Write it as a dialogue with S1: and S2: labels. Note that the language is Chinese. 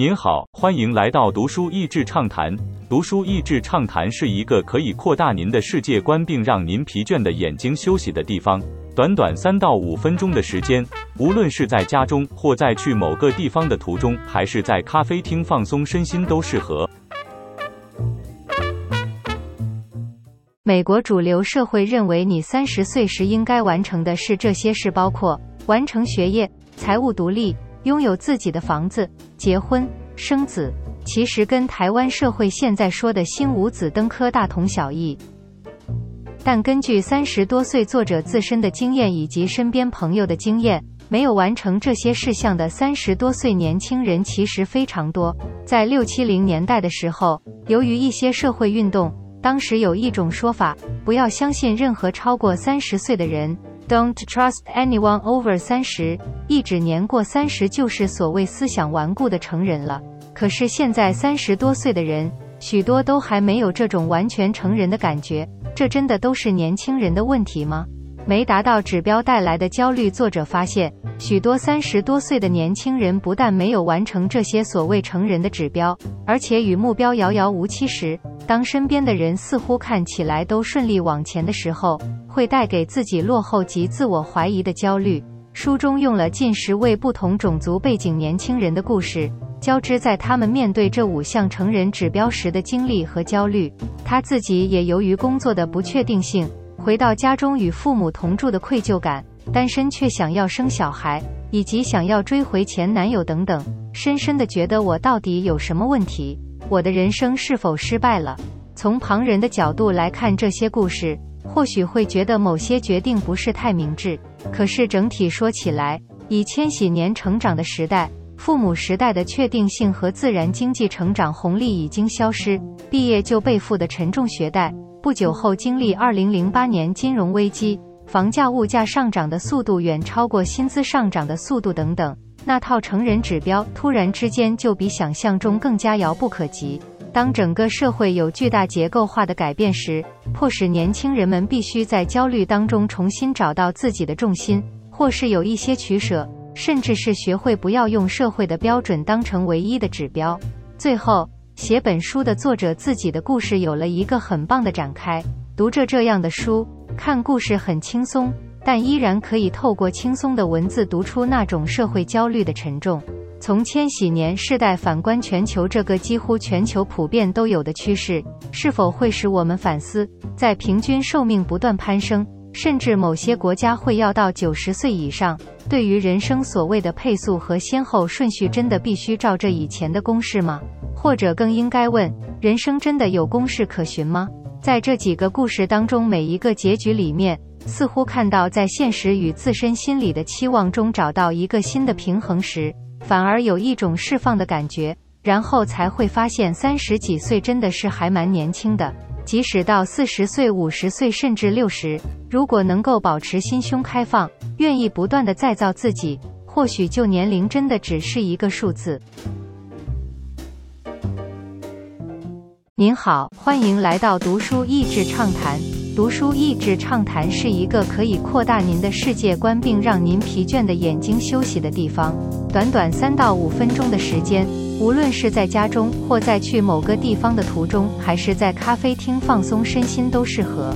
S1: 您好，欢迎来到读书益智畅谈。读书益智畅谈是一个可以扩大您的世界观，并让您疲倦的眼睛休息的地方。短短三到五分钟的时间，无论是在家中，或在去某个地方的途中，还是在咖啡厅放松身心，都适合。
S2: 美国主流社会认为，你三十岁时应该完成的是这些事，包括完成学业、财务独立。拥有自己的房子、结婚、生子，其实跟台湾社会现在说的“新五子登科”大同小异。但根据三十多岁作者自身的经验以及身边朋友的经验，没有完成这些事项的三十多岁年轻人其实非常多。在六七零年代的时候，由于一些社会运动，当时有一种说法：不要相信任何超过三十岁的人。Don't trust anyone over 三十，意指年过三十就是所谓思想顽固的成人了。可是现在三十多岁的人，许多都还没有这种完全成人的感觉。这真的都是年轻人的问题吗？没达到指标带来的焦虑。作者发现，许多三十多岁的年轻人不但没有完成这些所谓成人的指标，而且与目标遥遥无期时，当身边的人似乎看起来都顺利往前的时候。会带给自己落后及自我怀疑的焦虑。书中用了近十位不同种族背景年轻人的故事，交织在他们面对这五项成人指标时的经历和焦虑。他自己也由于工作的不确定性，回到家中与父母同住的愧疚感，单身却想要生小孩，以及想要追回前男友等等，深深的觉得我到底有什么问题？我的人生是否失败了？从旁人的角度来看这些故事。或许会觉得某些决定不是太明智，可是整体说起来，以千禧年成长的时代，父母时代的确定性和自然经济成长红利已经消失，毕业就背负的沉重学贷，不久后经历二零零八年金融危机，房价物价上涨的速度远超过薪资上涨的速度等等，那套成人指标突然之间就比想象中更加遥不可及。当整个社会有巨大结构化的改变时，迫使年轻人们必须在焦虑当中重新找到自己的重心，或是有一些取舍，甚至是学会不要用社会的标准当成唯一的指标。最后，写本书的作者自己的故事有了一个很棒的展开。读着这样的书，看故事很轻松，但依然可以透过轻松的文字读出那种社会焦虑的沉重。从千禧年世代反观全球这个几乎全球普遍都有的趋势，是否会使我们反思，在平均寿命不断攀升，甚至某些国家会要到九十岁以上，对于人生所谓的配速和先后顺序，真的必须照着以前的公式吗？或者更应该问，人生真的有公式可循吗？在这几个故事当中，每一个结局里面，似乎看到在现实与自身心理的期望中找到一个新的平衡时。反而有一种释放的感觉，然后才会发现三十几岁真的是还蛮年轻的。即使到四十岁、五十岁，甚至六十，如果能够保持心胸开放，愿意不断的再造自己，或许就年龄真的只是一个数字。您好，欢迎来到读书益智畅谈。读书益智畅谈是一个可以扩大您的世界观，并让您疲倦的眼睛休息的地方。短短三到五分钟的时间，无论是在家中，或在去某个地方的途中，还是在咖啡厅放松身心，都适合。